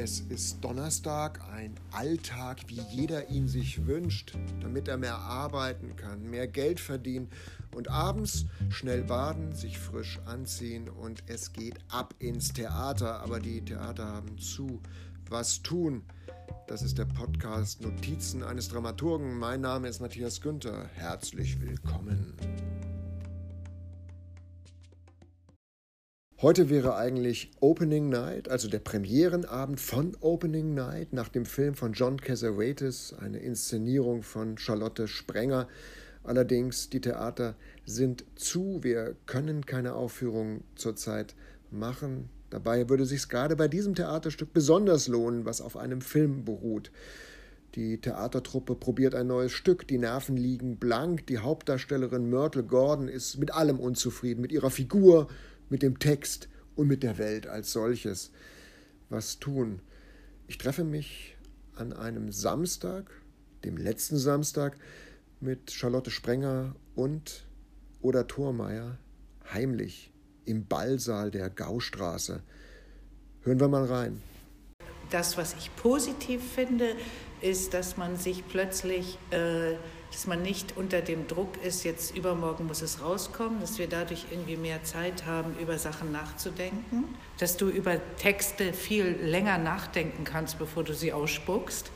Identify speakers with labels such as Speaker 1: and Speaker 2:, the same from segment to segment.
Speaker 1: Es ist Donnerstag, ein Alltag, wie jeder ihn sich wünscht, damit er mehr arbeiten kann, mehr Geld verdienen und abends schnell baden, sich frisch anziehen und es geht ab ins Theater. Aber die Theater haben zu. Was tun? Das ist der Podcast Notizen eines Dramaturgen. Mein Name ist Matthias Günther. Herzlich willkommen. Heute wäre eigentlich Opening Night, also der Premierenabend von Opening Night nach dem Film von John Cassavetes, eine Inszenierung von Charlotte Sprenger. Allerdings, die Theater sind zu, wir können keine Aufführung zurzeit machen. Dabei würde sich gerade bei diesem Theaterstück besonders lohnen, was auf einem Film beruht. Die Theatertruppe probiert ein neues Stück, die Nerven liegen blank, die Hauptdarstellerin Myrtle Gordon ist mit allem unzufrieden, mit ihrer Figur, mit dem Text und mit der Welt als solches. Was tun? Ich treffe mich an einem Samstag, dem letzten Samstag, mit Charlotte Sprenger und Oda Thormeier heimlich im Ballsaal der Gaustraße. Hören wir mal rein.
Speaker 2: Das, was ich positiv finde, ist, dass man sich plötzlich äh, dass man nicht unter dem Druck ist, jetzt übermorgen muss es rauskommen, dass wir dadurch irgendwie mehr Zeit haben, über Sachen nachzudenken, dass du über Texte viel länger nachdenken kannst, bevor du sie ausspuckst.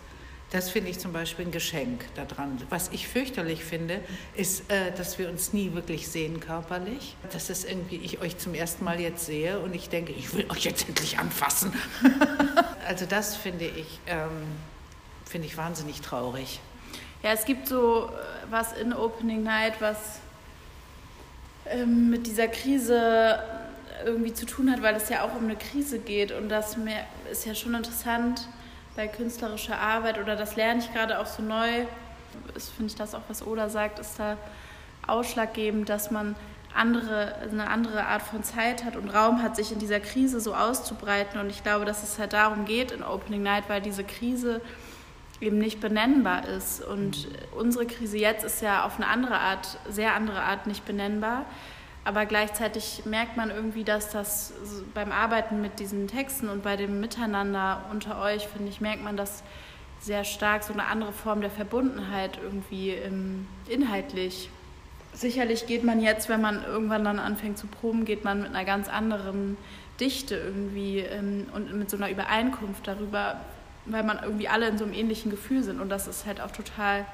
Speaker 2: Das finde ich zum Beispiel ein Geschenk daran. Was ich fürchterlich finde, ist, äh, dass wir uns nie wirklich sehen körperlich. Dass es irgendwie ich euch zum ersten Mal jetzt sehe und ich denke, ich will euch jetzt endlich anfassen. also das finde ich, ähm, finde ich wahnsinnig traurig.
Speaker 3: Ja, es gibt so äh, was in Opening Night, was ähm, mit dieser Krise irgendwie zu tun hat, weil es ja auch um eine Krise geht. Und das ist ja schon interessant bei künstlerischer Arbeit oder das lerne ich gerade auch so neu. Ist, finde ich das auch, was Oda sagt, ist da ausschlaggebend, dass man andere, eine andere Art von Zeit hat und Raum hat, sich in dieser Krise so auszubreiten. Und ich glaube, dass es halt darum geht in Opening Night, weil diese Krise eben nicht benennbar ist. Und unsere Krise jetzt ist ja auf eine andere Art, sehr andere Art nicht benennbar. Aber gleichzeitig merkt man irgendwie, dass das beim Arbeiten mit diesen Texten und bei dem Miteinander unter euch, finde ich, merkt man das sehr stark, so eine andere Form der Verbundenheit irgendwie inhaltlich. Sicherlich geht man jetzt, wenn man irgendwann dann anfängt zu proben, geht man mit einer ganz anderen Dichte irgendwie ähm, und mit so einer Übereinkunft darüber, weil man irgendwie alle in so einem ähnlichen Gefühl sind. Und das ist halt auch total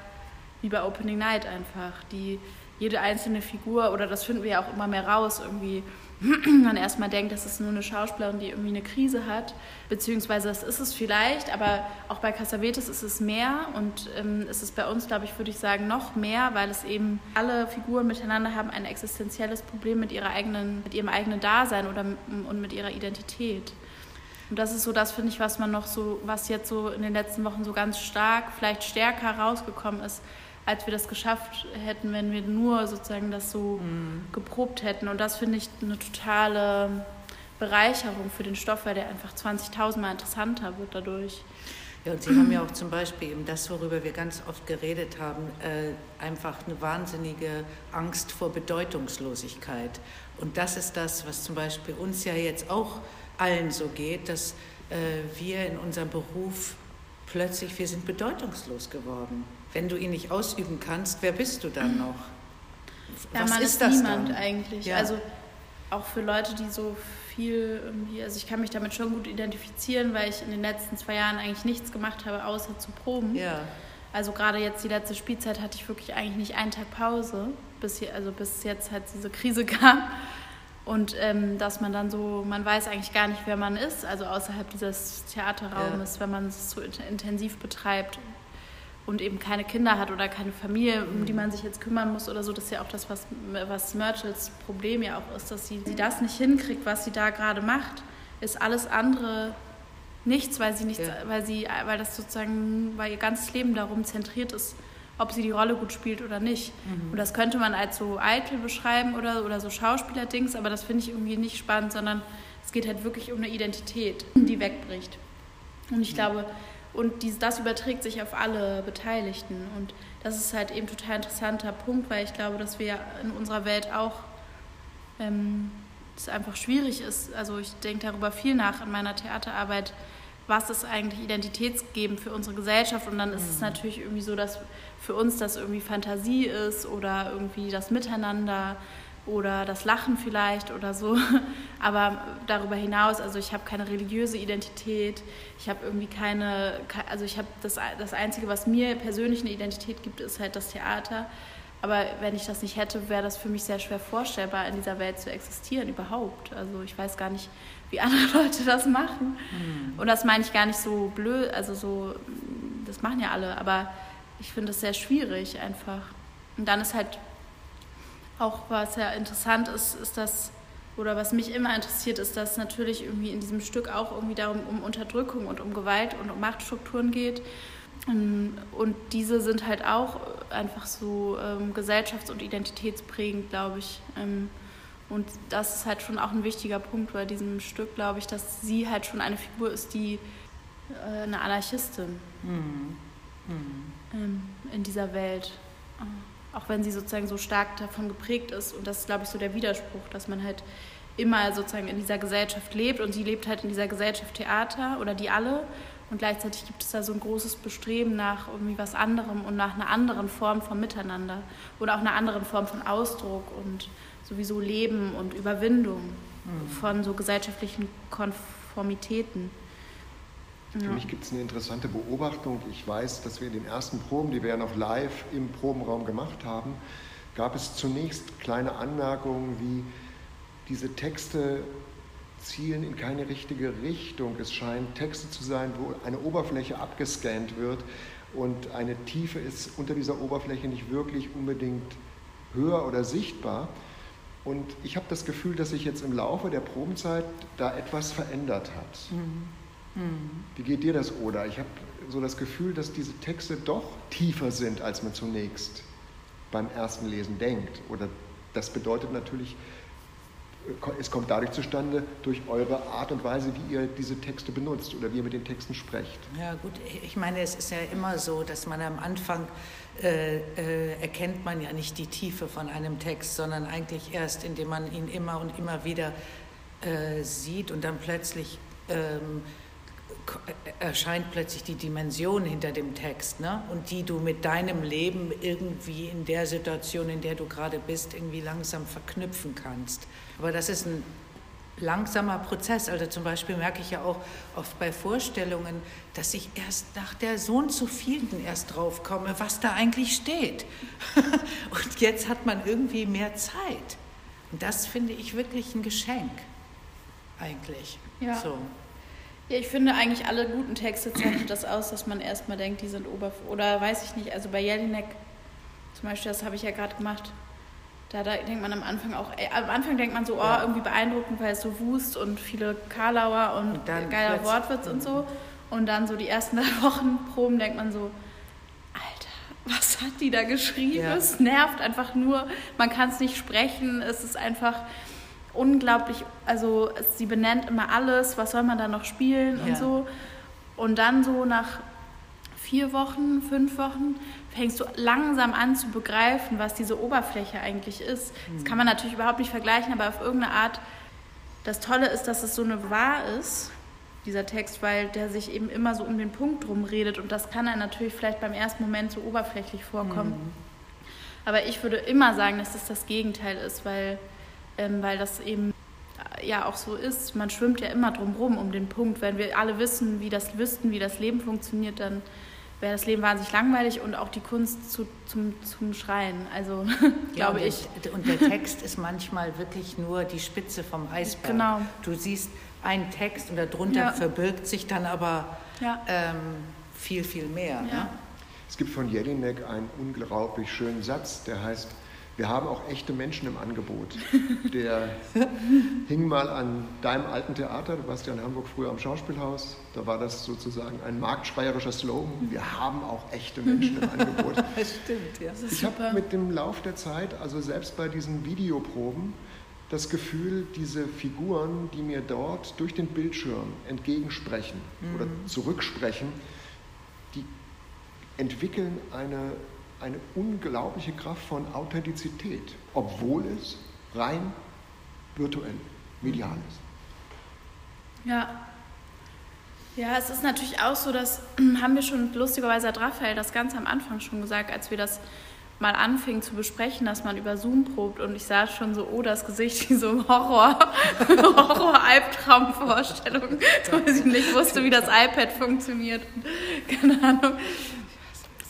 Speaker 3: wie bei Opening Night einfach. Die, jede einzelne Figur, oder das finden wir ja auch immer mehr raus, irgendwie man erstmal denkt, das ist nur eine Schauspielerin, die irgendwie eine Krise hat, beziehungsweise das ist es vielleicht, aber auch bei Cassavetes ist es mehr und ähm, es ist bei uns, glaube ich, würde ich sagen, noch mehr, weil es eben alle Figuren miteinander haben ein existenzielles Problem mit, ihrer eigenen, mit ihrem eigenen Dasein oder, und mit ihrer Identität. Und das ist so das, finde ich, was man noch so, was jetzt so in den letzten Wochen so ganz stark, vielleicht stärker rausgekommen ist, als wir das geschafft hätten, wenn wir nur sozusagen das so mhm. geprobt hätten. Und das finde ich eine totale Bereicherung für den Stoff, weil der einfach 20.000 Mal interessanter wird dadurch.
Speaker 2: Ja, und Sie haben ja auch zum Beispiel eben das, worüber wir ganz oft geredet haben, äh, einfach eine wahnsinnige Angst vor Bedeutungslosigkeit. Und das ist das, was zum Beispiel uns ja jetzt auch allen so geht, dass äh, wir in unserem Beruf plötzlich, wir sind bedeutungslos geworden. Wenn du ihn nicht ausüben kannst, wer bist du dann noch?
Speaker 3: Ja, Was man ist, ist das niemand dann? eigentlich. Ja. Also auch für Leute, die so viel irgendwie, also ich kann mich damit schon gut identifizieren, weil ich in den letzten zwei Jahren eigentlich nichts gemacht habe, außer zu proben. Ja. Also gerade jetzt die letzte Spielzeit hatte ich wirklich eigentlich nicht einen Tag Pause, bis hier, also bis jetzt halt diese Krise kam. Und ähm, dass man dann so, man weiß eigentlich gar nicht, wer man ist, also außerhalb dieses Theaterraumes, ja. wenn man es so intensiv betreibt und eben keine Kinder hat oder keine Familie, um die man sich jetzt kümmern muss oder so. Das ist ja auch das, was, was Myrtles Problem ja auch ist, dass sie, sie das nicht hinkriegt, was sie da gerade macht, ist alles andere nichts, weil sie nichts, ja. weil sie, weil das sozusagen, weil ihr ganzes Leben darum zentriert ist, ob sie die Rolle gut spielt oder nicht. Mhm. Und das könnte man als so eitel beschreiben oder, oder so Schauspielerdings, aber das finde ich irgendwie nicht spannend, sondern es geht halt wirklich um eine Identität, die wegbricht. Und ich mhm. glaube, und dies, das überträgt sich auf alle Beteiligten. Und das ist halt eben total interessanter Punkt, weil ich glaube, dass wir in unserer Welt auch ähm, es einfach schwierig ist. Also ich denke darüber viel nach in meiner Theaterarbeit, was ist eigentlich identitätsgebend für unsere Gesellschaft. Und dann ist mhm. es natürlich irgendwie so, dass für uns das irgendwie Fantasie ist oder irgendwie das Miteinander oder das Lachen vielleicht oder so. Aber darüber hinaus, also ich habe keine religiöse Identität, ich habe irgendwie keine, also ich habe das, das Einzige, was mir persönlich eine Identität gibt, ist halt das Theater. Aber wenn ich das nicht hätte, wäre das für mich sehr schwer vorstellbar, in dieser Welt zu existieren überhaupt. Also ich weiß gar nicht, wie andere Leute das machen. Mhm. Und das meine ich gar nicht so blöd, also so, das machen ja alle, aber ich finde es sehr schwierig einfach. Und dann ist halt auch, was ja interessant ist, ist das, oder was mich immer interessiert, ist, dass natürlich irgendwie in diesem Stück auch irgendwie darum um Unterdrückung und um Gewalt und um Machtstrukturen geht. Und diese sind halt auch einfach so ähm, gesellschafts- und identitätsprägend, glaube ich. Ähm, und das ist halt schon auch ein wichtiger Punkt bei diesem Stück, glaube ich, dass sie halt schon eine Figur ist, die äh, eine Anarchistin mhm. Mhm. Ähm, in dieser Welt. Auch wenn sie sozusagen so stark davon geprägt ist. Und das ist, glaube ich, so der Widerspruch, dass man halt immer sozusagen in dieser Gesellschaft lebt und sie lebt halt in dieser Gesellschaft Theater oder die alle und gleichzeitig gibt es da so ein großes Bestreben nach irgendwie was anderem und nach einer anderen Form von Miteinander oder auch einer anderen Form von Ausdruck und sowieso Leben und Überwindung mhm. von so gesellschaftlichen Konformitäten.
Speaker 1: Für ja. mich gibt es eine interessante Beobachtung. Ich weiß, dass wir in den ersten Proben, die wir ja noch live im Probenraum gemacht haben, gab es zunächst kleine Anmerkungen wie diese Texte zielen in keine richtige Richtung. Es scheinen Texte zu sein, wo eine Oberfläche abgescannt wird und eine Tiefe ist unter dieser Oberfläche nicht wirklich unbedingt höher oder sichtbar. Und ich habe das Gefühl, dass sich jetzt im Laufe der Probenzeit da etwas verändert hat. Mhm. Mhm. Wie geht dir das, Oder? Ich habe so das Gefühl, dass diese Texte doch tiefer sind, als man zunächst beim ersten Lesen denkt. Oder das bedeutet natürlich, es kommt dadurch zustande, durch eure Art und Weise, wie ihr diese Texte benutzt oder wie ihr mit den Texten sprecht.
Speaker 2: Ja gut, ich meine, es ist ja immer so, dass man am Anfang äh, äh, erkennt man ja nicht die Tiefe von einem Text, sondern eigentlich erst, indem man ihn immer und immer wieder äh, sieht und dann plötzlich ähm, erscheint plötzlich die Dimension hinter dem Text, ne? Und die du mit deinem Leben irgendwie in der Situation, in der du gerade bist, irgendwie langsam verknüpfen kannst. Aber das ist ein langsamer Prozess. Also zum Beispiel merke ich ja auch oft bei Vorstellungen, dass ich erst nach der Sohn zu vielen erst drauf komme, was da eigentlich steht. Und jetzt hat man irgendwie mehr Zeit. Und das finde ich wirklich ein Geschenk, eigentlich.
Speaker 3: Ja. So. Ja, ich finde eigentlich alle guten Texte zeichnet das aus, dass man erstmal denkt, die sind oberf... Oder weiß ich nicht, also bei Jelinek zum Beispiel, das habe ich ja gerade gemacht, da, da, denkt man am Anfang auch, ey, am Anfang denkt man so, oh, ja. irgendwie beeindruckend, weil es so Wust und viele Karlauer und, und geiler Wortwitz und so. Und dann so die ersten drei Wochen Proben denkt man so, Alter, was hat die da geschrieben? Ja. Es nervt einfach nur, man kann es nicht sprechen, es ist einfach unglaublich, also sie benennt immer alles, was soll man da noch spielen ja. und so. Und dann so nach vier Wochen, fünf Wochen fängst du langsam an zu begreifen, was diese Oberfläche eigentlich ist. Das kann man natürlich überhaupt nicht vergleichen, aber auf irgendeine Art. Das Tolle ist, dass es so eine Wahr ist, dieser Text, weil der sich eben immer so um den Punkt drum redet und das kann dann natürlich vielleicht beim ersten Moment so oberflächlich vorkommen. Mhm. Aber ich würde immer sagen, dass das das Gegenteil ist, weil ähm, weil das eben äh, ja auch so ist. Man schwimmt ja immer drum rum um den Punkt. Wenn wir alle wissen, wie das wüssten, wie das Leben funktioniert, dann wäre das Leben wahnsinnig langweilig und auch die Kunst zu, zum, zum Schreien. Also ja, glaube ich.
Speaker 2: Und der Text ist manchmal wirklich nur die Spitze vom Eisberg. Genau. Du siehst einen Text und darunter ja. verbirgt sich dann aber ja. ähm, viel, viel mehr. Ne?
Speaker 1: Es gibt von Jelinek einen unglaublich schönen Satz, der heißt, wir haben auch echte Menschen im Angebot. Der hing mal an deinem alten Theater, du warst ja in Hamburg früher am Schauspielhaus, da war das sozusagen ein marktschreierischer Slogan, wir haben auch echte Menschen im Angebot.
Speaker 2: Das stimmt, ja. Das
Speaker 1: ich habe mit dem Lauf der Zeit, also selbst bei diesen Videoproben, das Gefühl, diese Figuren, die mir dort durch den Bildschirm entgegensprechen mhm. oder zurücksprechen, die entwickeln eine eine unglaubliche Kraft von Authentizität, obwohl es rein virtuell, medial ist.
Speaker 3: Ja. Ja, es ist natürlich auch so, dass haben wir schon lustigerweise hat Raphael das ganz am Anfang schon gesagt, als wir das mal anfingen zu besprechen, dass man über Zoom probt und ich sah schon so, oh, das Gesicht wie so ein Horror, Horror-Albtraum-Vorstellung, weil ich nicht wusste, wie das iPad funktioniert. Keine Ahnung.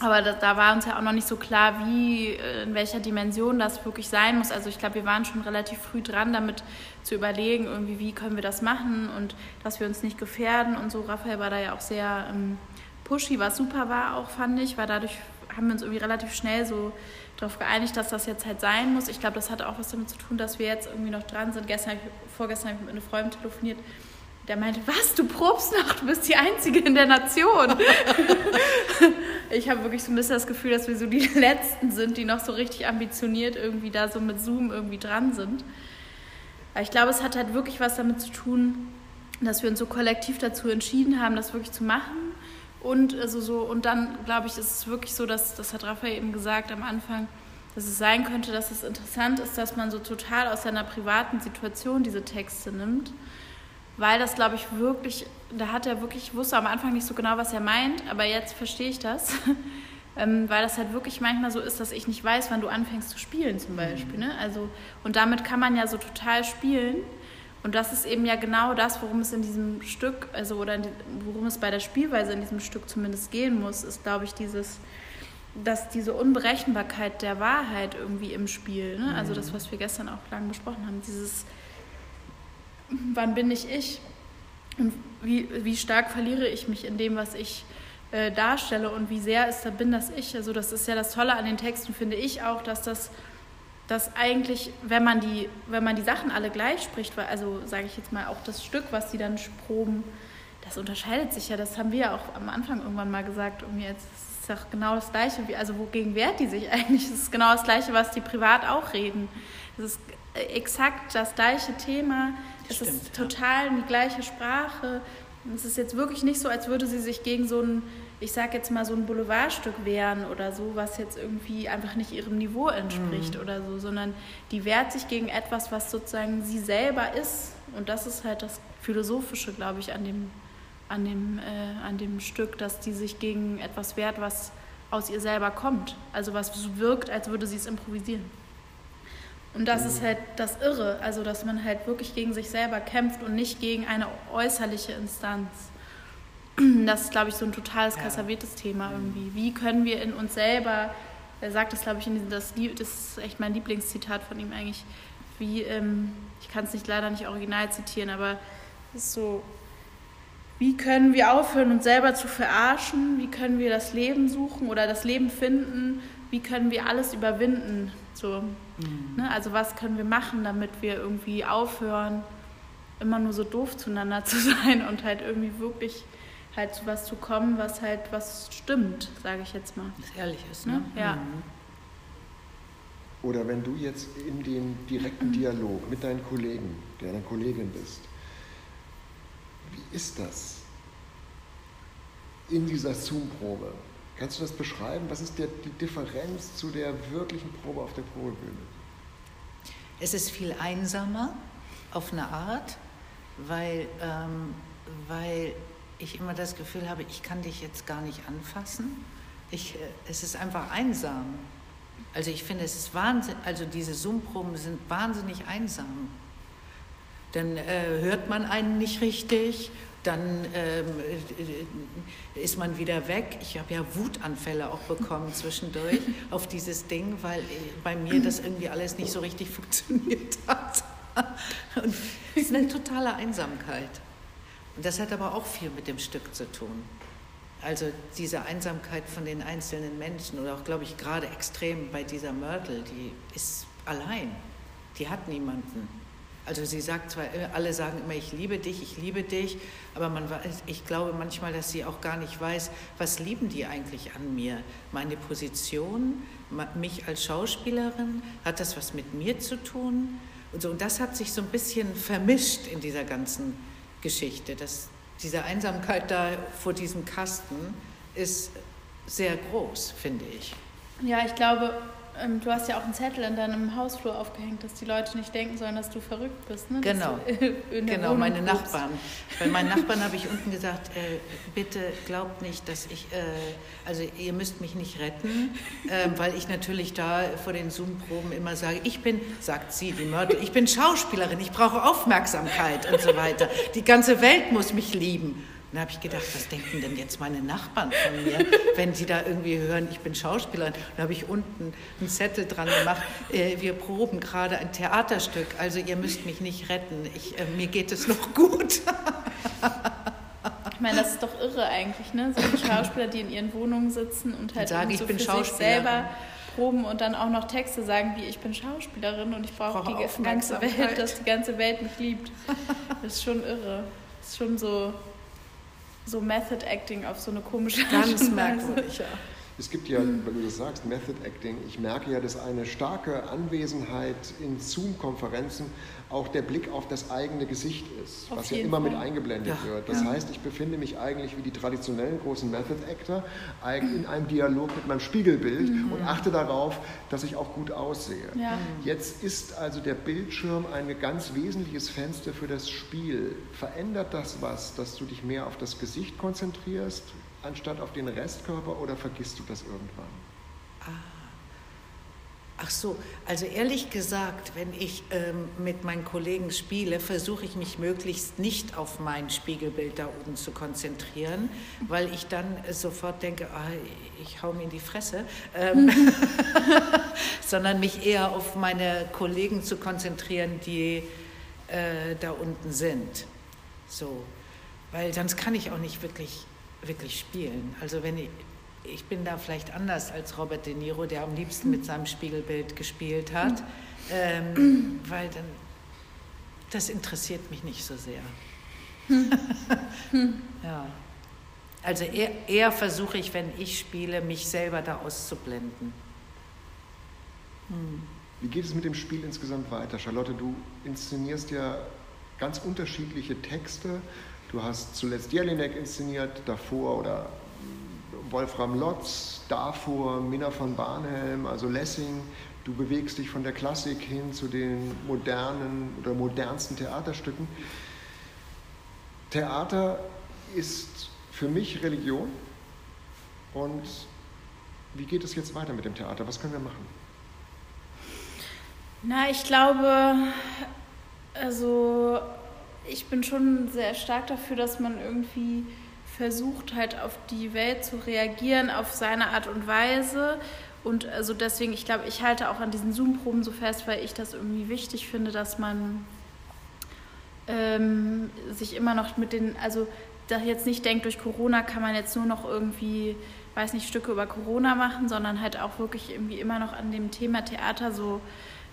Speaker 3: Aber da, da, war uns ja auch noch nicht so klar, wie, äh, in welcher Dimension das wirklich sein muss. Also ich glaube, wir waren schon relativ früh dran, damit zu überlegen, irgendwie, wie können wir das machen und dass wir uns nicht gefährden und so. Raphael war da ja auch sehr ähm, pushy, was super war auch, fand ich, weil dadurch haben wir uns irgendwie relativ schnell so darauf geeinigt, dass das jetzt halt sein muss. Ich glaube, das hat auch was damit zu tun, dass wir jetzt irgendwie noch dran sind. Gestern, vorgestern habe ich mit einer Freundin telefoniert, der meinte, was, du probst noch, du bist die Einzige in der Nation. ich habe wirklich so ein bisschen das Gefühl, dass wir so die Letzten sind, die noch so richtig ambitioniert irgendwie da so mit Zoom irgendwie dran sind. Aber ich glaube, es hat halt wirklich was damit zu tun, dass wir uns so kollektiv dazu entschieden haben, das wirklich zu machen. Und, also so, und dann, glaube ich, ist es wirklich so, dass, das hat Raphael eben gesagt am Anfang, dass es sein könnte, dass es interessant ist, dass man so total aus seiner privaten Situation diese Texte nimmt weil das, glaube ich, wirklich, da hat er wirklich, ich wusste am Anfang nicht so genau, was er meint, aber jetzt verstehe ich das, ähm, weil das halt wirklich manchmal so ist, dass ich nicht weiß, wann du anfängst zu spielen zum Beispiel. Mhm. Ne? Also, und damit kann man ja so total spielen. Und das ist eben ja genau das, worum es in diesem Stück, also oder die, worum es bei der Spielweise in diesem Stück zumindest gehen muss, ist, glaube ich, dieses, dass diese Unberechenbarkeit der Wahrheit irgendwie im Spiel, ne? also das, mhm. was wir gestern auch lang besprochen haben, dieses wann bin ich ich und wie, wie stark verliere ich mich in dem, was ich äh, darstelle und wie sehr ist da bin das ich. Also das ist ja das Tolle an den Texten, finde ich auch, dass das dass eigentlich, wenn man die, wenn man die Sachen alle gleich spricht, also sage ich jetzt mal auch das Stück, was sie dann proben, das unterscheidet sich ja. Das haben wir ja auch am Anfang irgendwann mal gesagt. Und jetzt ist es ja genau das Gleiche. Wie, also wogegen wehrt die sich eigentlich? Es ist genau das Gleiche, was die privat auch reden. Es ist exakt das gleiche Thema. Es Stimmt, ist total ja. die gleiche Sprache. Es ist jetzt wirklich nicht so, als würde sie sich gegen so ein, ich sag jetzt mal, so ein Boulevardstück wehren oder so, was jetzt irgendwie einfach nicht ihrem Niveau entspricht mhm. oder so, sondern die wehrt sich gegen etwas, was sozusagen sie selber ist. Und das ist halt das Philosophische, glaube ich, an dem, an, dem, äh, an dem Stück, dass die sich gegen etwas wehrt, was aus ihr selber kommt. Also was so wirkt, als würde sie es improvisieren. Und das ist halt das Irre, also dass man halt wirklich gegen sich selber kämpft und nicht gegen eine äußerliche Instanz. Das ist, glaube ich, so ein totales kassavetes Thema irgendwie. Wie können wir in uns selber, er sagt das, glaube ich, in diesem, das, das ist echt mein Lieblingszitat von ihm eigentlich, wie, ähm, ich kann es nicht leider nicht original zitieren, aber es ist so, wie können wir aufhören, uns selber zu verarschen? Wie können wir das Leben suchen oder das Leben finden? Wie können wir alles überwinden? So, mhm. ne? Also was können wir machen, damit wir irgendwie aufhören, immer nur so doof zueinander zu sein und halt irgendwie wirklich halt zu was zu kommen, was halt was stimmt, sage ich jetzt mal.
Speaker 2: Was ehrlich ist, ne?
Speaker 3: ne? Ja. Mhm.
Speaker 1: Oder wenn du jetzt in den direkten Dialog mit deinen Kollegen, der deine Kollegin bist, wie ist das in dieser Zoom-Probe? Kannst du das beschreiben? Was ist der, die Differenz zu der wirklichen Probe auf der Probebühne?
Speaker 2: Es ist viel einsamer auf eine Art, weil, ähm, weil ich immer das Gefühl habe, ich kann dich jetzt gar nicht anfassen. Ich, äh, es ist einfach einsam. Also ich finde, es ist Wahnsinn, also diese Zoom-Proben sind wahnsinnig einsam. Dann äh, hört man einen nicht richtig dann ähm, äh, ist man wieder weg. Ich habe ja Wutanfälle auch bekommen zwischendurch auf dieses Ding, weil äh, bei mir das irgendwie alles nicht so richtig funktioniert hat. Und es ist eine totale Einsamkeit. Und das hat aber auch viel mit dem Stück zu tun. Also diese Einsamkeit von den einzelnen Menschen oder auch, glaube ich, gerade extrem bei dieser Mörtel, die ist allein. Die hat niemanden. Also sie sagt zwar, äh, alle sagen immer, ich liebe dich, ich liebe dich, aber man, ich glaube manchmal, dass sie auch gar nicht weiß, was lieben die eigentlich an mir? Meine Position, mich als Schauspielerin, hat das was mit mir zu tun? Und, so, und das hat sich so ein bisschen vermischt in dieser ganzen Geschichte. Das, diese Einsamkeit da vor diesem Kasten ist sehr groß, finde ich.
Speaker 3: Ja, ich glaube, ähm, du hast ja auch einen Zettel in deinem Hausflur aufgehängt, dass die Leute nicht denken sollen, dass du verrückt bist. Ne?
Speaker 2: Genau, genau meine guckst. Nachbarn. Bei meinen Nachbarn habe ich unten gesagt, äh, bitte glaubt nicht, dass ich, äh, also ihr müsst mich nicht retten, äh, weil ich natürlich da vor den Zoom-Proben immer sage, ich bin, sagt sie, die Mörtel, ich bin Schauspielerin, ich brauche Aufmerksamkeit und so weiter. Die ganze Welt muss mich lieben. Dann habe ich gedacht, was denken denn jetzt meine Nachbarn von mir, wenn sie da irgendwie hören, ich bin Schauspielerin. Dann habe ich unten einen Zettel dran gemacht, äh, wir proben gerade ein Theaterstück, also ihr müsst mich nicht retten, ich, äh, mir geht es noch gut.
Speaker 3: Ich meine, das ist doch irre eigentlich, ne? So Schauspieler, die in ihren Wohnungen sitzen und halt
Speaker 2: Sage,
Speaker 3: so
Speaker 2: ich bin
Speaker 3: für sich selber proben und dann auch noch Texte sagen, wie ich bin Schauspielerin und ich brauche brauch die ganze Welt, dass die ganze Welt mich liebt. Das ist schon irre. Das ist schon so so Method Acting auf so eine komische
Speaker 2: Ganz merkwürdig, ja.
Speaker 1: Es gibt ja, weil du das sagst, Method Acting, ich merke ja, dass eine starke Anwesenheit in Zoom-Konferenzen auch der Blick auf das eigene Gesicht ist, auf was ja immer Fall. mit eingeblendet ja. wird. Das ja. heißt, ich befinde mich eigentlich wie die traditionellen großen Method Actor in einem Dialog mit meinem Spiegelbild mhm. und achte darauf, dass ich auch gut aussehe. Ja. Jetzt ist also der Bildschirm ein ganz wesentliches Fenster für das Spiel. Verändert das was, dass du dich mehr auf das Gesicht konzentrierst, anstatt auf den Restkörper oder vergisst du das irgendwann?
Speaker 2: Ah. Ach so, also ehrlich gesagt, wenn ich ähm, mit meinen Kollegen spiele, versuche ich mich möglichst nicht auf mein Spiegelbild da oben zu konzentrieren, weil ich dann sofort denke, oh, ich hau mir in die Fresse, ähm, sondern mich eher auf meine Kollegen zu konzentrieren, die äh, da unten sind. So, weil sonst kann ich auch nicht wirklich, wirklich spielen. Also wenn ich, ich bin da vielleicht anders als Robert De Niro, der am liebsten mit seinem Spiegelbild gespielt hat, ähm, weil dann, das interessiert mich nicht so sehr. ja. Also eher, eher versuche ich, wenn ich spiele, mich selber da auszublenden.
Speaker 1: Hm. Wie geht es mit dem Spiel insgesamt weiter? Charlotte, du inszenierst ja ganz unterschiedliche Texte. Du hast zuletzt Jelinek inszeniert, davor oder Wolfram Lotz, davor Minna von Barnhelm, also Lessing. Du bewegst dich von der Klassik hin zu den modernen oder modernsten Theaterstücken. Theater ist für mich Religion. Und wie geht es jetzt weiter mit dem Theater? Was können wir machen?
Speaker 3: Na, ich glaube, also ich bin schon sehr stark dafür, dass man irgendwie versucht halt auf die Welt zu reagieren, auf seine Art und Weise. Und also deswegen, ich glaube, ich halte auch an diesen Zoom-Proben so fest, weil ich das irgendwie wichtig finde, dass man ähm, sich immer noch mit den, also da jetzt nicht denkt, durch Corona kann man jetzt nur noch irgendwie, weiß nicht, Stücke über Corona machen, sondern halt auch wirklich irgendwie immer noch an dem Thema Theater so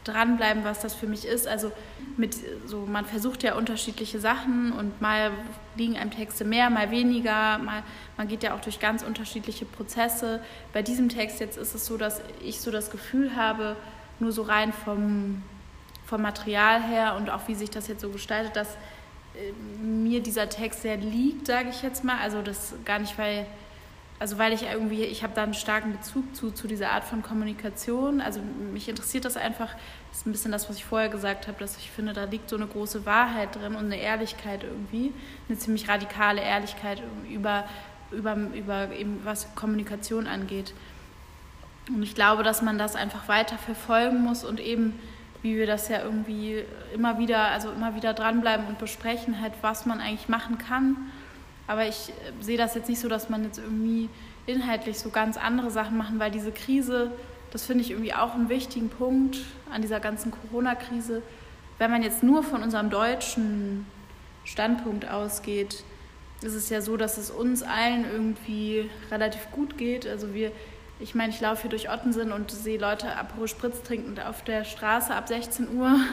Speaker 3: dranbleiben, was das für mich ist. Also mit so, man versucht ja unterschiedliche Sachen und mal liegen einem Texte mehr, mal weniger, mal, man geht ja auch durch ganz unterschiedliche Prozesse. Bei diesem Text jetzt ist es so, dass ich so das Gefühl habe, nur so rein vom, vom Material her und auch wie sich das jetzt so gestaltet, dass äh, mir dieser Text sehr liegt, sage ich jetzt mal. Also das gar nicht, weil also weil ich irgendwie, ich habe da einen starken Bezug zu, zu dieser Art von Kommunikation. Also mich interessiert das einfach, das ist ein bisschen das, was ich vorher gesagt habe, dass ich finde, da liegt so eine große Wahrheit drin und eine Ehrlichkeit irgendwie, eine ziemlich radikale Ehrlichkeit über, über, über eben was Kommunikation angeht. Und ich glaube, dass man das einfach weiter verfolgen muss und eben, wie wir das ja irgendwie immer wieder, also immer wieder dranbleiben und besprechen, halt, was man eigentlich machen kann aber ich äh, sehe das jetzt nicht so, dass man jetzt irgendwie inhaltlich so ganz andere Sachen machen, weil diese Krise, das finde ich irgendwie auch einen wichtigen Punkt an dieser ganzen Corona-Krise. Wenn man jetzt nur von unserem deutschen Standpunkt ausgeht, ist es ja so, dass es uns allen irgendwie relativ gut geht. Also wir, ich meine, ich laufe hier durch Ottensen und sehe Leute Aperol Spritz trinkend auf der Straße ab 16 Uhr.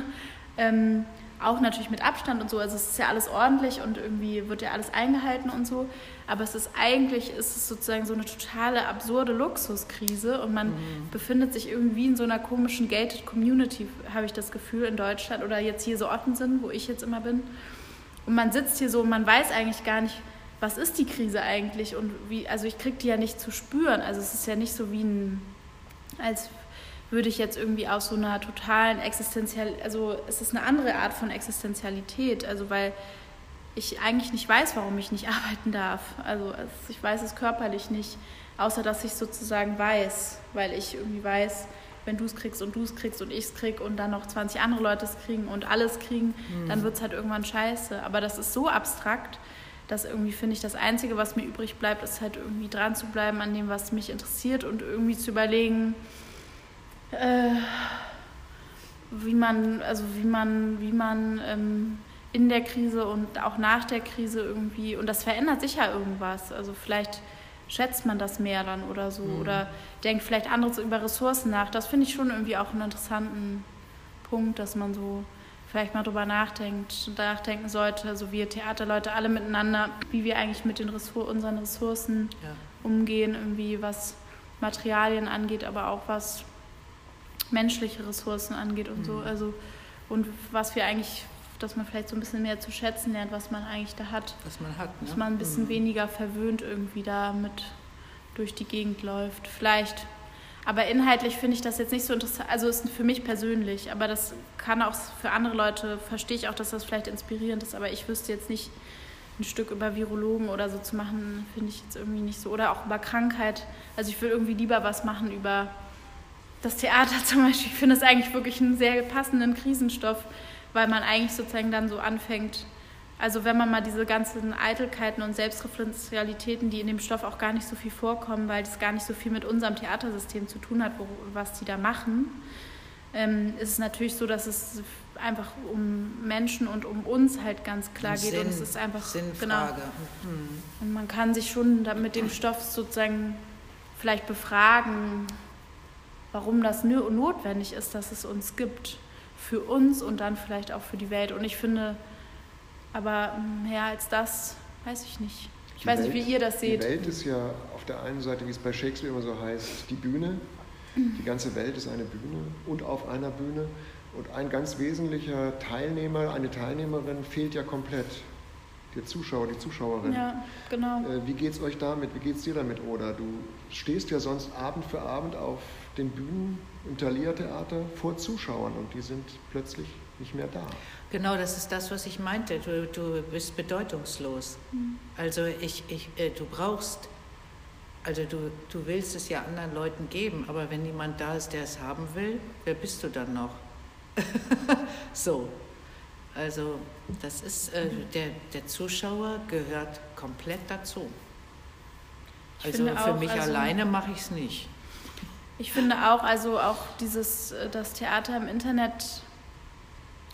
Speaker 3: Ähm, auch natürlich mit Abstand und so. Also es ist ja alles ordentlich und irgendwie wird ja alles eingehalten und so. Aber es ist eigentlich ist es sozusagen so eine totale absurde Luxuskrise und man mhm. befindet sich irgendwie in so einer komischen gated Community, habe ich das Gefühl, in Deutschland oder jetzt hier so Ottensen, wo ich jetzt immer bin. Und man sitzt hier so und man weiß eigentlich gar nicht, was ist die Krise eigentlich und wie, also ich kriege die ja nicht zu spüren. Also es ist ja nicht so wie ein, als würde ich jetzt irgendwie aus so einer totalen Existenzial, also es ist eine andere Art von Existenzialität, also weil ich eigentlich nicht weiß, warum ich nicht arbeiten darf. Also ich weiß es körperlich nicht, außer dass ich sozusagen weiß, weil ich irgendwie weiß, wenn du es kriegst und du es kriegst und ich es krieg und dann noch 20 andere Leute es kriegen und alles kriegen, mhm. dann wird es halt irgendwann scheiße. Aber das ist so abstrakt, dass irgendwie finde ich, das Einzige, was mir übrig bleibt, ist halt irgendwie dran zu bleiben an dem, was mich interessiert und irgendwie zu überlegen, äh, wie man, also wie man, wie man ähm, in der Krise und auch nach der Krise irgendwie, und das verändert sich ja irgendwas. Also vielleicht schätzt man das mehr dann oder so mhm. oder denkt vielleicht anderes über Ressourcen nach. Das finde ich schon irgendwie auch einen interessanten Punkt, dass man so vielleicht mal drüber nachdenkt, nachdenken sollte, so wir Theaterleute alle miteinander, wie wir eigentlich mit den Ressour unseren Ressourcen ja. umgehen, irgendwie was Materialien angeht, aber auch was menschliche Ressourcen angeht und mhm. so. Also, und was wir eigentlich, dass man vielleicht so ein bisschen mehr zu schätzen lernt, was man eigentlich da hat.
Speaker 2: Was man hat.
Speaker 3: Ne? Dass man ein bisschen mhm. weniger verwöhnt irgendwie damit durch die Gegend läuft. Vielleicht. Aber inhaltlich finde ich das jetzt nicht so interessant. Also ist für mich persönlich, aber das kann auch für andere Leute, verstehe ich auch, dass das vielleicht inspirierend ist, aber ich wüsste jetzt nicht, ein Stück über Virologen oder so zu machen, finde ich jetzt irgendwie nicht so. Oder auch über Krankheit. Also ich will irgendwie lieber was machen über das Theater zum Beispiel, ich finde es eigentlich wirklich einen sehr passenden Krisenstoff, weil man eigentlich sozusagen dann so anfängt, also wenn man mal diese ganzen Eitelkeiten und Selbstreferenzialitäten, die in dem Stoff auch gar nicht so viel vorkommen, weil das gar nicht so viel mit unserem Theatersystem zu tun hat, wo, was die da machen, ähm, ist es natürlich so, dass es einfach um Menschen und um uns halt ganz klar geht.
Speaker 2: Sinn,
Speaker 3: und es ist einfach
Speaker 2: Sinnfrage.
Speaker 3: genau. Mhm. Und man kann sich schon mit dem Stoff sozusagen vielleicht befragen, warum das notwendig ist, dass es uns gibt. Für uns und dann vielleicht auch für die Welt. Und ich finde, aber mehr als das, weiß ich nicht. Ich die weiß Welt, nicht, wie ihr das seht.
Speaker 1: Die Welt ist ja auf der einen Seite, wie es bei Shakespeare immer so heißt, die Bühne. Die ganze Welt ist eine Bühne und auf einer Bühne. Und ein ganz wesentlicher Teilnehmer, eine Teilnehmerin fehlt ja komplett. Der Zuschauer, die Zuschauerin.
Speaker 3: Ja, genau.
Speaker 1: Äh, wie geht es euch damit? Wie geht es dir damit, Oda? Du stehst ja sonst Abend für Abend auf den Bühnen im Thalia-Theater vor Zuschauern und die sind plötzlich nicht mehr da.
Speaker 2: Genau, das ist das, was ich meinte. Du, du bist bedeutungslos. Mhm. Also ich, ich, äh, du brauchst, also du, du willst es ja anderen Leuten geben, aber wenn niemand da ist, der es haben will, wer bist du dann noch? so. Also das ist, äh, der, der Zuschauer gehört komplett dazu. Also für auch, mich also alleine mache ich es nicht.
Speaker 3: Ich finde auch, also auch dieses, äh, das Theater im Internet,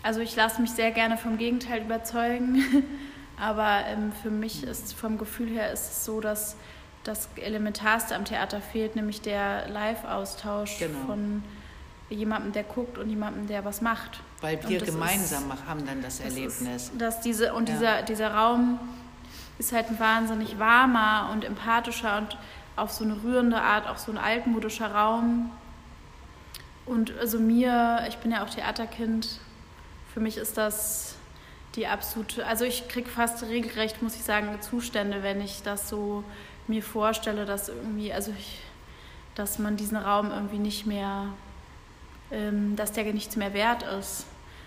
Speaker 3: also ich lasse mich sehr gerne vom Gegenteil überzeugen, aber ähm, für mich ist vom Gefühl her ist es so, dass das Elementarste am Theater fehlt, nämlich der Live-Austausch genau. von jemandem, der guckt und jemandem, der was macht.
Speaker 2: Weil wir gemeinsam ist, haben dann das, das Erlebnis.
Speaker 3: Ist, dass diese, und ja. dieser, dieser Raum ist halt ein wahnsinnig warmer und empathischer und auf so eine rührende Art, auch so ein altmodischer Raum. Und also mir, ich bin ja auch Theaterkind, für mich ist das die absolute, also ich kriege fast regelrecht, muss ich sagen, Zustände, wenn ich das so mir vorstelle, dass irgendwie, also ich, dass man diesen Raum irgendwie nicht mehr, ähm, dass der nichts mehr wert ist.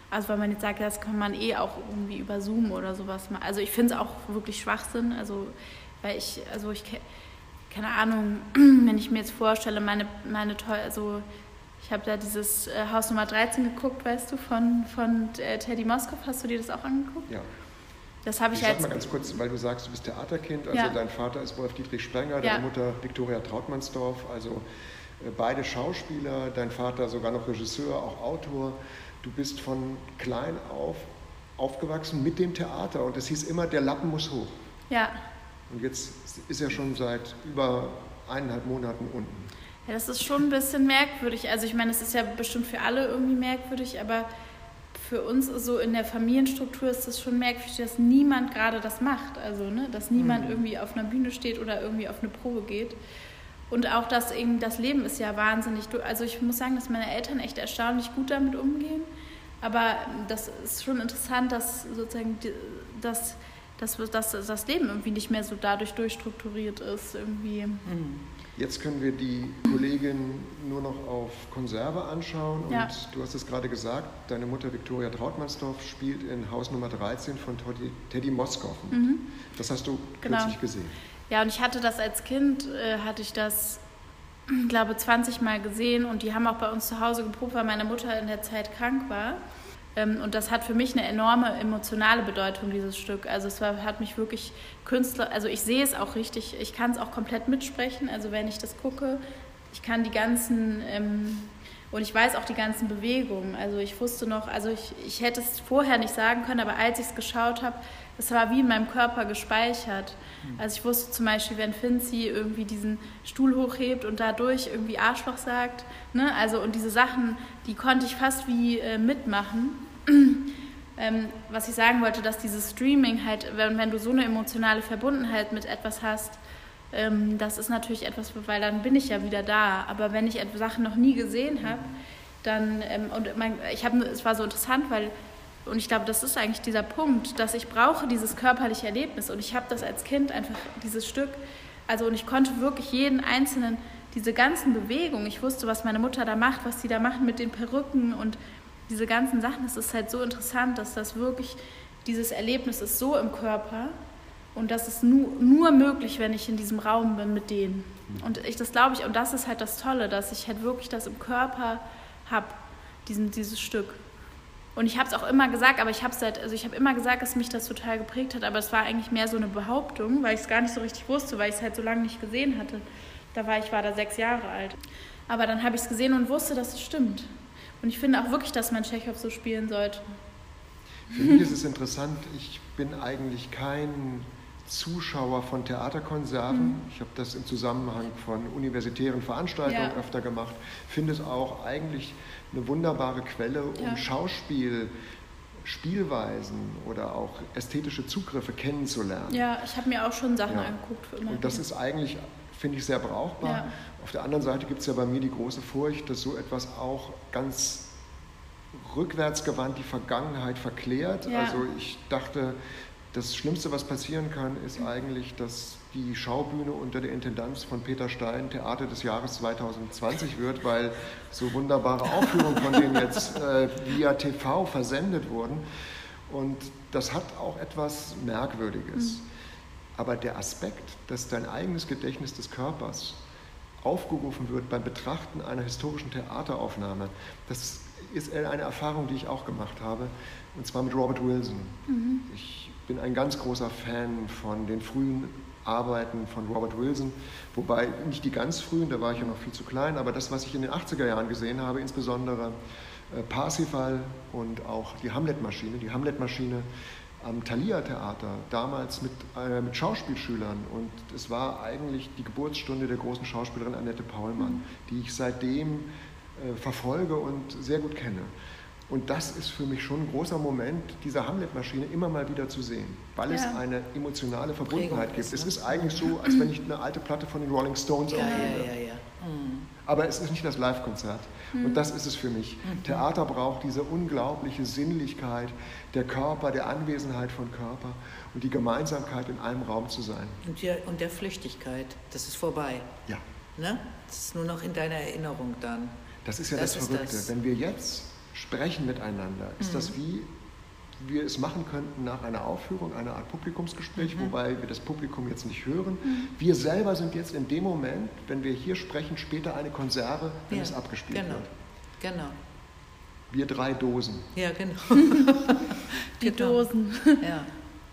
Speaker 3: Also weil man jetzt sagt, das kann man eh auch irgendwie über Zoom oder sowas machen. Also ich finde es auch wirklich Schwachsinn, also weil ich, also ich keine Ahnung, wenn ich mir jetzt vorstelle, meine, meine toll, also ich habe da dieses äh, Haus Nummer 13 geguckt, weißt du, von, von äh, Teddy Moskow. Hast du dir das auch angeguckt?
Speaker 1: Ja.
Speaker 3: Das habe ich,
Speaker 1: ich sag mal ganz kurz, weil du sagst, du bist Theaterkind, also ja. dein Vater ist Wolf Dietrich Sprenger, deine ja. Mutter Viktoria Trautmannsdorf, also äh, beide Schauspieler, dein Vater sogar noch Regisseur, auch Autor. Du bist von klein auf aufgewachsen mit dem Theater und es hieß immer, der Lappen muss hoch.
Speaker 3: Ja.
Speaker 1: Und jetzt ist er schon seit über eineinhalb Monaten unten.
Speaker 3: Ja, das ist schon ein bisschen merkwürdig. Also ich meine, es ist ja bestimmt für alle irgendwie merkwürdig, aber für uns so in der Familienstruktur ist es schon merkwürdig, dass niemand gerade das macht. Also, ne, dass niemand mhm. irgendwie auf einer Bühne steht oder irgendwie auf eine Probe geht. Und auch das, eben, das Leben ist ja wahnsinnig. Also ich muss sagen, dass meine Eltern echt erstaunlich gut damit umgehen. Aber das ist schon interessant, dass sozusagen das dass, dass das Leben irgendwie nicht mehr so dadurch durchstrukturiert ist. Irgendwie.
Speaker 1: Mhm. Jetzt können wir die Kollegin nur noch auf Konserve anschauen.
Speaker 3: Ja.
Speaker 1: Und du hast es gerade gesagt, deine Mutter Viktoria Trautmannsdorf spielt in Haus Nummer 13 von Teddy, Teddy Moskow. mit. Das hast du
Speaker 3: Genau.
Speaker 1: kürzlich gesehen.
Speaker 3: Ja, und ich hatte das als Kind, äh, hatte ich das, ich glaube, 20 Mal gesehen und die haben auch bei uns zu Hause geprobt, weil meine Mutter in der Zeit krank war. Ähm, und das hat für mich eine enorme emotionale Bedeutung, dieses Stück. Also es war, hat mich wirklich Künstler, also ich sehe es auch richtig, ich kann es auch komplett mitsprechen, also wenn ich das gucke, ich kann die ganzen, ähm, und ich weiß auch die ganzen Bewegungen. Also ich wusste noch, also ich, ich hätte es vorher nicht sagen können, aber als ich es geschaut habe, es war wie in meinem Körper gespeichert. Also ich wusste zum Beispiel, wenn Finzi irgendwie diesen Stuhl hochhebt und dadurch irgendwie Arschloch sagt, ne? also und diese Sachen, die konnte ich fast wie äh, mitmachen. ähm, was ich sagen wollte, dass dieses Streaming halt, wenn, wenn du so eine emotionale Verbundenheit mit etwas hast, ähm, das ist natürlich etwas, weil dann bin ich ja wieder da. Aber wenn ich Sachen noch nie gesehen habe, dann ähm, und mein, ich habe, es war so interessant, weil und ich glaube, das ist eigentlich dieser Punkt, dass ich brauche dieses körperliche Erlebnis und ich habe das als Kind einfach dieses Stück, also und ich konnte wirklich jeden einzelnen diese ganzen Bewegungen, ich wusste, was meine Mutter da macht, was sie da machen mit den Perücken und diese ganzen Sachen, es ist halt so interessant, dass das wirklich dieses Erlebnis ist so im Körper und das ist nur, nur möglich, wenn ich in diesem Raum bin mit denen. Und ich das glaube ich und das ist halt das Tolle, dass ich halt wirklich das im Körper habe, diesen dieses Stück. Und ich habe es auch immer gesagt, aber ich habe halt, also ich habe immer gesagt, dass mich das total geprägt hat, aber es war eigentlich mehr so eine Behauptung, weil ich es gar nicht so richtig wusste, weil ich es halt so lange nicht gesehen hatte. Da war ich war da sechs Jahre alt. Aber dann habe ich es gesehen und wusste, dass es stimmt. Und ich finde auch wirklich, dass man Tschechow so spielen sollte.
Speaker 1: Für mich ist es interessant, ich bin eigentlich kein Zuschauer von Theaterkonserven. Ich habe das im Zusammenhang von universitären Veranstaltungen
Speaker 3: Ja.
Speaker 1: öfter gemacht. Finde es auch eigentlich eine wunderbare Quelle, um
Speaker 3: Ja.
Speaker 1: Schauspiel, Spielweisen oder auch ästhetische Zugriffe kennenzulernen.
Speaker 3: Ja, ich habe mir auch schon Sachen
Speaker 1: Ja.
Speaker 3: angeguckt. Für immer
Speaker 1: Und das ist eigentlich, finde ich, sehr brauchbar.
Speaker 3: Ja.
Speaker 1: Auf der anderen Seite gibt es ja bei mir die große Furcht, dass so etwas auch ganz rückwärtsgewandt die Vergangenheit verklärt.
Speaker 3: Ja.
Speaker 1: Also ich dachte, das Schlimmste, was passieren kann, ist eigentlich, dass die Schaubühne unter der Intendanz von Peter Stein Theater des Jahres 2020 wird, weil so wunderbare Aufführungen von denen jetzt äh, via TV versendet wurden. Und das hat auch etwas Merkwürdiges. Aber der Aspekt, dass dein eigenes Gedächtnis des Körpers aufgerufen wird beim Betrachten einer historischen Theateraufnahme, das ist eine Erfahrung, die ich auch gemacht habe, und zwar mit Robert Wilson. Ich bin ein ganz großer Fan von den frühen Arbeiten von Robert Wilson, wobei nicht die ganz frühen, da war ich ja noch viel zu klein, aber das, was ich in den 80er Jahren gesehen habe, insbesondere äh, Parsifal und auch die Hamlet-Maschine, die Hamlet-Maschine am Thalia Theater, damals mit, äh, mit Schauspielschülern. Und es war eigentlich die Geburtsstunde der großen Schauspielerin Annette Paulmann, die ich seitdem äh, verfolge und sehr gut kenne. Und das ist für mich schon ein großer Moment, diese Hamlet-Maschine immer mal wieder zu sehen, weil es
Speaker 3: Ja.
Speaker 1: eine emotionale Verbundenheit
Speaker 2: Prägung
Speaker 1: gibt.
Speaker 2: ist,
Speaker 1: Es
Speaker 2: ne?
Speaker 1: ist eigentlich so, als wenn ich eine alte Platte von den Rolling Stones
Speaker 2: Ja,
Speaker 1: aufnehme.
Speaker 2: ja, ja, ja. Mhm.
Speaker 1: Aber es ist nicht das Live-Konzert. Und das ist es für mich. Theater braucht diese unglaubliche Sinnlichkeit, der Körper, der Anwesenheit von Körper und die Gemeinsamkeit in einem Raum zu sein.
Speaker 2: Und, der, und der Flüchtigkeit, das ist vorbei.
Speaker 1: Ja,
Speaker 2: Ne? Das ist nur noch in deiner Erinnerung dann.
Speaker 1: das ist ja
Speaker 2: Das
Speaker 1: das, Verrückte.
Speaker 2: das.
Speaker 1: Wenn wir jetzt sprechen miteinander, ist das wie wir es machen könnten nach einer Aufführung, einer Art Publikumsgespräch, wobei wir das Publikum jetzt nicht hören. Wir selber sind jetzt in dem Moment, wenn wir hier sprechen, später eine Konserve, wenn
Speaker 2: Ja,
Speaker 1: es abgespielt
Speaker 2: genau.
Speaker 1: wird.
Speaker 2: Genau.
Speaker 1: Wir drei Dosen.
Speaker 2: Ja, genau.
Speaker 3: Die
Speaker 2: Genau.
Speaker 3: Dosen.
Speaker 2: Ja.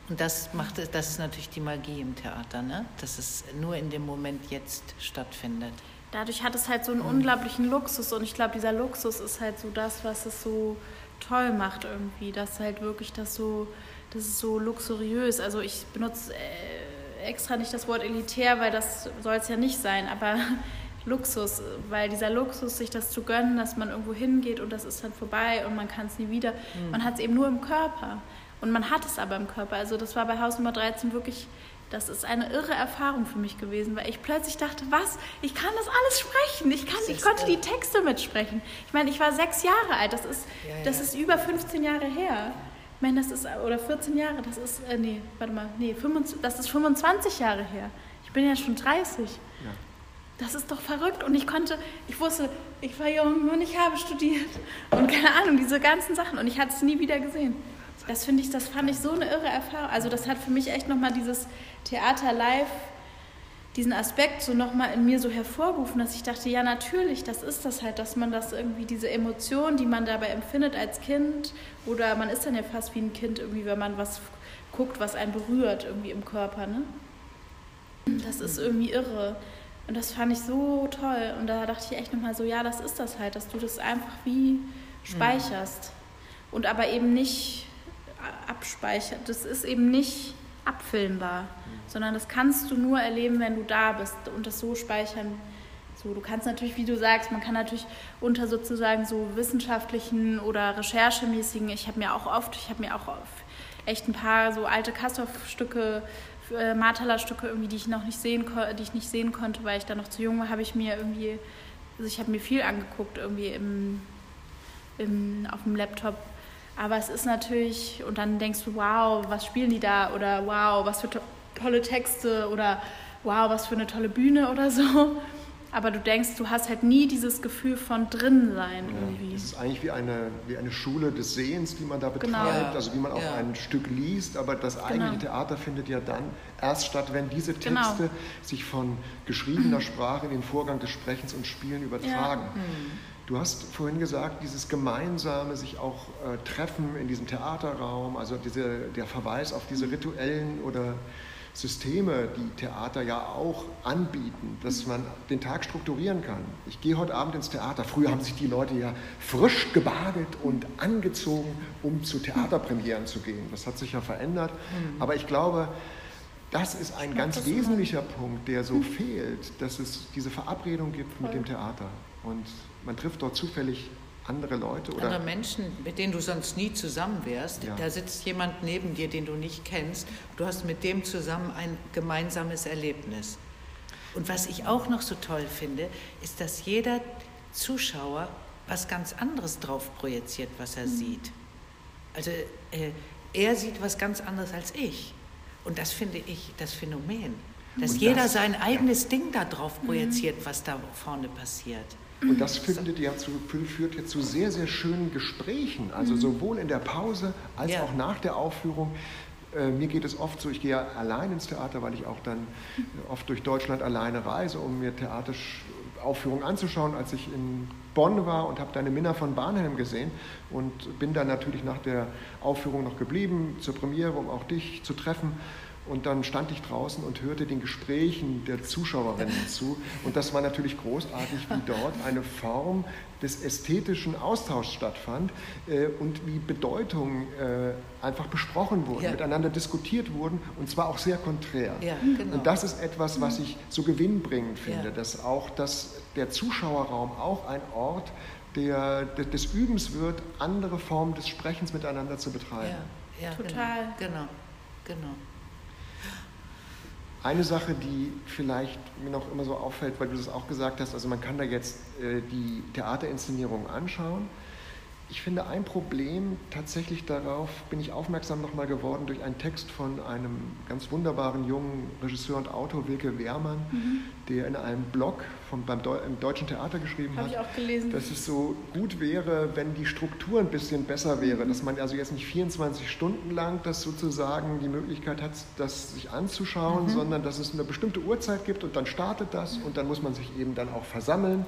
Speaker 2: Und das macht es- das ist natürlich die Magie im Theater, ne? Dass es nur in dem Moment jetzt stattfindet.
Speaker 3: Dadurch hat es halt so einen unglaublichen Luxus und ich glaube, dieser Luxus ist halt so das, was es so toll macht irgendwie, dass halt wirklich das so, das ist so luxuriös. Also ich benutze äh, extra nicht das Wort elitär, weil das soll es ja nicht sein, aber Luxus, weil dieser Luxus, sich das zu gönnen, dass man irgendwo hingeht und das ist dann vorbei und man kann es nie wieder. Man hat es eben nur im Körper und man hat es aber im Körper. Also das war bei Haus Nummer 13 wirklich das ist eine irre Erfahrung für mich gewesen, weil ich plötzlich dachte, was? Ich kann das alles sprechen. Ich, kann, ich konnte die. Texte mitsprechen. Ich meine, ich war sechs Jahre alt. Das ist,
Speaker 2: Ja, ja.
Speaker 3: das ist über 15 Jahre her. Ich meine, das ist, oder 14 Jahre, das ist, äh, nee, warte mal, nee, 25, das ist 25 Jahre her. Ich bin ja schon 30.
Speaker 1: Ja.
Speaker 3: das ist doch verrückt. Und ich konnte, ich wusste, ich war jung und ich habe studiert. Und keine Ahnung, diese ganzen Sachen. Und ich hatte es nie wieder gesehen. Das finde ich, das fand ich so eine irre Erfahrung. Also das hat für mich echt nochmal dieses Theater live, diesen Aspekt so nochmal in mir so hervorgerufen, dass ich dachte, ja natürlich, das ist das halt, dass man das irgendwie, diese Emotion, die man dabei empfindet als Kind, oder man ist dann ja fast wie ein Kind irgendwie, wenn man was guckt, was einen berührt irgendwie im Körper, ne? Das ist irgendwie irre. Und das fand ich so toll. Und da dachte ich echt nochmal so, ja, das ist das halt, dass du das einfach wie speicherst. Und aber eben nicht abspeichert. Das ist eben nicht abfilmbar, sondern das kannst du nur erleben, wenn du da bist und das so speichern. So, du kannst natürlich, wie du sagst, man kann natürlich unter sozusagen so wissenschaftlichen oder recherchemäßigen, ich habe mir auch oft, ich habe mir auch echt ein paar so alte Kastorf-Stücke äh, Marthaler-Stücke irgendwie, die ich noch nicht sehen, die ich nicht sehen konnte, weil ich da noch zu jung war, habe ich mir irgendwie, also ich habe mir viel angeguckt irgendwie im, im, auf dem Laptop. Aber es ist natürlich, und dann denkst du, wow, was spielen die da? Oder wow, was für to tolle Texte oder wow, was für eine tolle Bühne oder so aber du denkst, du hast halt nie dieses Gefühl von drin sein irgendwie.
Speaker 1: Es ist eigentlich wie eine, wie eine Schule des Sehens, die man da betreibt, genau. also wie man auch ja. ein Stück liest, aber das genau. eigentliche genau. Theater findet ja dann erst statt, wenn diese genau. Texte genau. sich von geschriebener Sprache in den Vorgang des Sprechens und Spielen übertragen. Ja. Hm. Du hast vorhin gesagt, dieses gemeinsame sich auch äh, treffen in diesem Theaterraum, also diese, der Verweis auf diese rituellen oder Systeme, die Theater ja auch anbieten, dass man den Tag strukturieren kann. Ich gehe heute Abend ins Theater. Früher haben sich die Leute ja frisch gebadet und angezogen, um zu Theaterpremieren zu gehen. Das hat sich ja verändert. Mhm. Aber ich glaube, das ist ein ganz wesentlicher Punkt, der so fehlt, dass es diese Verabredung gibt mit dem Theater. Und man trifft dort zufällig andere Leute oder
Speaker 2: andere Menschen, mit denen du sonst nie zusammen wärst. Ja. Da sitzt jemand neben dir, den du nicht kennst. Du hast mit dem zusammen ein gemeinsames Erlebnis. Und was ich auch noch so toll finde, ist, dass jeder Zuschauer was ganz anderes drauf projiziert, was er mhm. sieht. Also äh, er sieht was ganz anderes als ich. Und das finde ich das Phänomen. Dass das, jeder sein eigenes ja. Ding da drauf projiziert, mhm. was da vorne passiert.
Speaker 1: Und das findet ja zu, führt ja zu sehr, sehr schönen Gesprächen, also mhm. sowohl in der Pause als ja. auch nach der Aufführung. Äh, mir geht es oft so, ich gehe allein ins Theater, weil ich auch dann oft durch Deutschland alleine reise, um mir Theateraufführungen anzuschauen. Als ich in Bonn war und habe deine Minna von Barnhelm gesehen und bin dann natürlich nach der Aufführung noch geblieben zur Premiere, um auch dich zu treffen. Und dann stand ich draußen und hörte den Gesprächen der Zuschauerinnen zu. Und das war natürlich großartig, wie dort eine Form des ästhetischen Austauschs stattfand äh, und wie Bedeutungen äh, einfach besprochen wurden, ja. miteinander diskutiert wurden und zwar auch sehr konträr. Ja, genau. Und das ist etwas, was ich so gewinnbringend finde, ja. dass auch das, der Zuschauerraum auch ein Ort der, des Übens wird, andere Formen des Sprechens miteinander zu betreiben.
Speaker 2: Ja, total. Genau, genau.
Speaker 1: Eine Sache, die vielleicht mir noch immer so auffällt, weil du das auch gesagt hast, also man kann da jetzt äh, die Theaterinszenierung anschauen. Ich finde ein Problem tatsächlich darauf, bin ich aufmerksam nochmal geworden durch einen Text von einem ganz wunderbaren jungen Regisseur und Autor, Wilke Wehrmann, mhm. der in einem Blog vom, beim Deu im Deutschen Theater geschrieben
Speaker 3: Hab
Speaker 1: hat,
Speaker 3: ich auch gelesen.
Speaker 1: dass es so gut wäre, wenn die Struktur ein bisschen besser wäre, mhm. dass man also jetzt nicht 24 Stunden lang das sozusagen die Möglichkeit hat, das sich anzuschauen, mhm. sondern dass es eine bestimmte Uhrzeit gibt und dann startet das und dann muss man sich eben dann auch versammeln, mhm.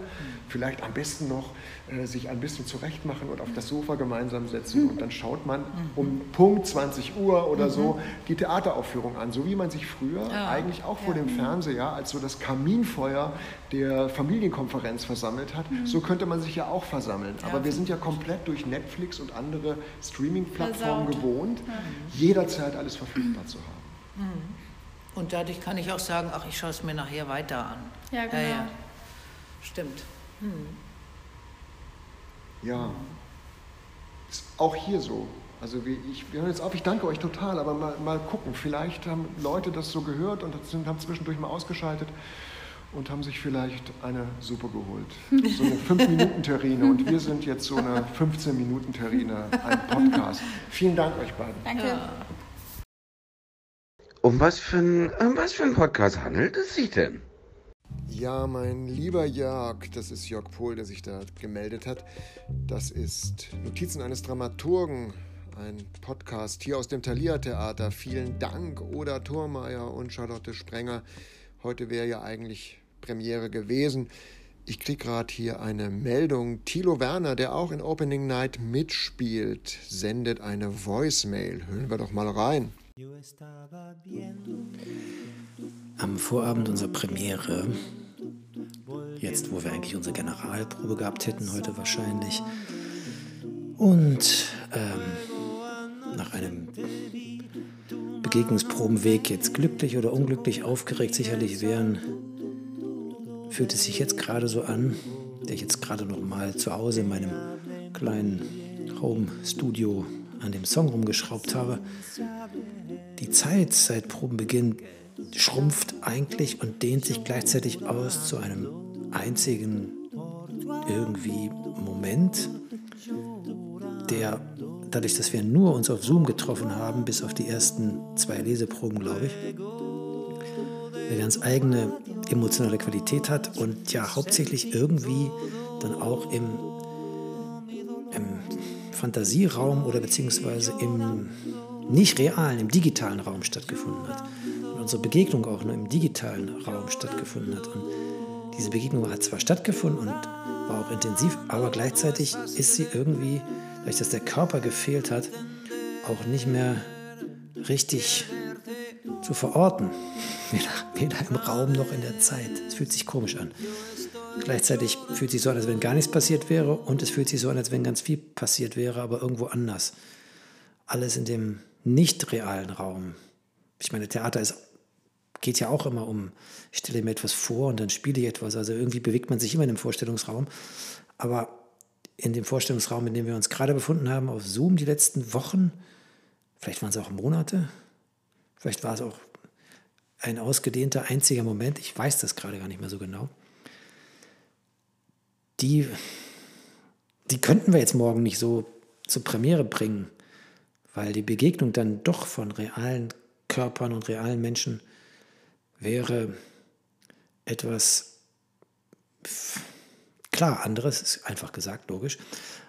Speaker 1: vielleicht am besten noch äh, sich ein bisschen zurechtmachen und auf das Sofa gemeinsam setzen und dann schaut man um Punkt 20 Uhr oder so die Theateraufführung an, so wie man sich früher ja. eigentlich auch vor ja. dem Fernseher als so das Kaminfeuer der Familienkonferenz versammelt hat. So könnte man sich ja auch versammeln. Ja. Aber wir sind ja komplett durch Netflix und andere Streaming-Plattformen gewohnt, jederzeit alles verfügbar zu haben.
Speaker 2: Und dadurch kann ich auch sagen, ach, ich schaue es mir nachher weiter an.
Speaker 3: Ja, genau. Ja,
Speaker 2: Stimmt. Hm.
Speaker 1: Ja, ist auch hier so. Also wie ich, wir hören jetzt auf, ich danke euch total, aber mal, mal gucken, vielleicht haben Leute das so gehört und haben zwischendurch mal ausgeschaltet und haben sich vielleicht eine Suppe geholt. So eine 5-Minuten-Terrine und wir sind jetzt so eine 15-Minuten-Terrine, ein Podcast. Vielen Dank euch beiden.
Speaker 3: Danke.
Speaker 4: Um was für, ein, um was für ein Podcast handelt es sich denn?
Speaker 1: Ja, mein lieber Jörg, das ist Jörg Pohl, der sich da gemeldet hat. Das ist Notizen eines Dramaturgen, ein Podcast hier aus dem Thalia Theater. Vielen Dank, Oda Thormeier und Charlotte Sprenger. Heute wäre ja eigentlich Premiere gewesen. Ich kriege gerade hier eine Meldung. Thilo Werner, der auch in Opening Night mitspielt, sendet eine Voicemail. Hören wir doch mal rein.
Speaker 4: Am Vorabend unserer Premiere Jetzt, wo wir eigentlich unsere Generalprobe gehabt hätten, heute wahrscheinlich. Und ähm, nach einem Begegnungsprobenweg jetzt glücklich oder unglücklich aufgeregt sicherlich wären, fühlt es sich jetzt gerade so an, der ich jetzt gerade noch mal zu Hause in meinem kleinen Home-Studio an dem Song rumgeschraubt habe. Die Zeit seit Probenbeginn schrumpft eigentlich und dehnt sich gleichzeitig aus zu einem einzigen irgendwie Moment, der dadurch, dass wir nur uns auf Zoom getroffen haben, bis auf die ersten zwei Leseproben, glaube ich, eine ganz eigene emotionale Qualität hat und ja hauptsächlich irgendwie dann auch im, im Fantasieraum oder beziehungsweise im nicht realen, im digitalen Raum stattgefunden hat unsere Begegnung auch nur im digitalen Raum stattgefunden hat. Und diese Begegnung hat zwar stattgefunden und war auch intensiv, aber gleichzeitig ist sie irgendwie, dadurch, dass der Körper gefehlt hat, auch nicht mehr richtig zu verorten. Weder, weder im Raum noch in der Zeit. Es fühlt sich komisch an. Gleichzeitig fühlt sich so an, als wenn gar nichts passiert wäre und es fühlt sich so an, als wenn ganz viel passiert wäre, aber irgendwo anders. Alles in dem nicht realen Raum. Ich meine, Theater ist geht ja auch immer um, ich stelle mir etwas vor und dann spiele ich etwas. Also irgendwie bewegt man sich immer in dem Vorstellungsraum. Aber in dem Vorstellungsraum, in dem wir uns gerade befunden haben, auf Zoom die letzten Wochen, vielleicht waren es auch Monate, vielleicht war es auch ein ausgedehnter einziger Moment, ich weiß das gerade gar nicht mehr so genau. Die, die könnten wir jetzt morgen nicht so zur Premiere bringen, weil die Begegnung dann doch von realen Körpern und realen Menschen wäre etwas, klar, anderes, ist einfach gesagt, logisch,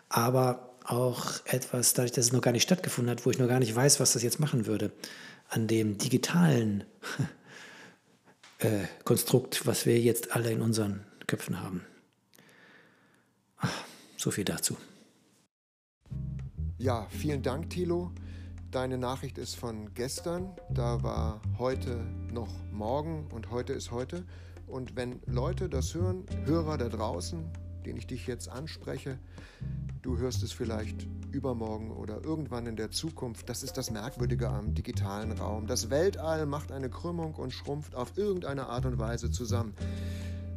Speaker 4: aber auch etwas, dadurch, dass es noch gar nicht stattgefunden hat, wo ich noch gar nicht weiß, was das jetzt machen würde, an dem digitalen äh, Konstrukt, was wir jetzt alle in unseren Köpfen haben. Ach, so viel dazu.
Speaker 1: Ja, vielen Dank, Thilo. Deine Nachricht ist von gestern. Da war heute noch morgen und heute ist heute. Und wenn Leute das hören, Hörer da draußen, den ich dich jetzt anspreche, du hörst es vielleicht übermorgen oder irgendwann in der Zukunft. Das ist das Merkwürdige am digitalen Raum. Das Weltall macht eine Krümmung und schrumpft auf irgendeine Art und Weise zusammen.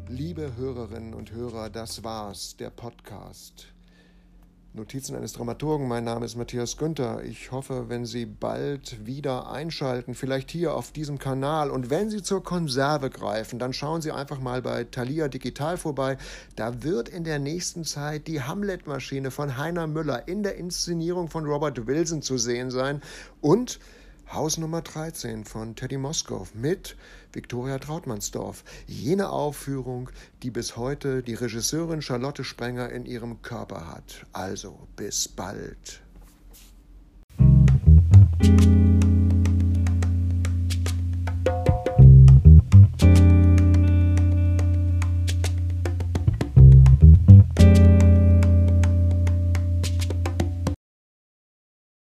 Speaker 1: Liebe Hörerinnen und Hörer, das war's, der Podcast. Notizen eines Dramaturgen. Mein Name ist Matthias Günther. Ich hoffe, wenn Sie bald wieder einschalten, vielleicht hier auf diesem Kanal. Und wenn Sie zur Konserve greifen, dann schauen Sie einfach mal bei Thalia Digital vorbei. Da wird in der nächsten Zeit die Hamlet-Maschine von Heiner Müller in der Inszenierung von Robert Wilson zu sehen sein. Und Haus Nummer 13 von Teddy Moskow mit Viktoria Trautmannsdorf. Jene Aufführung, die bis heute die Regisseurin Charlotte Sprenger in ihrem Körper hat. Also bis bald.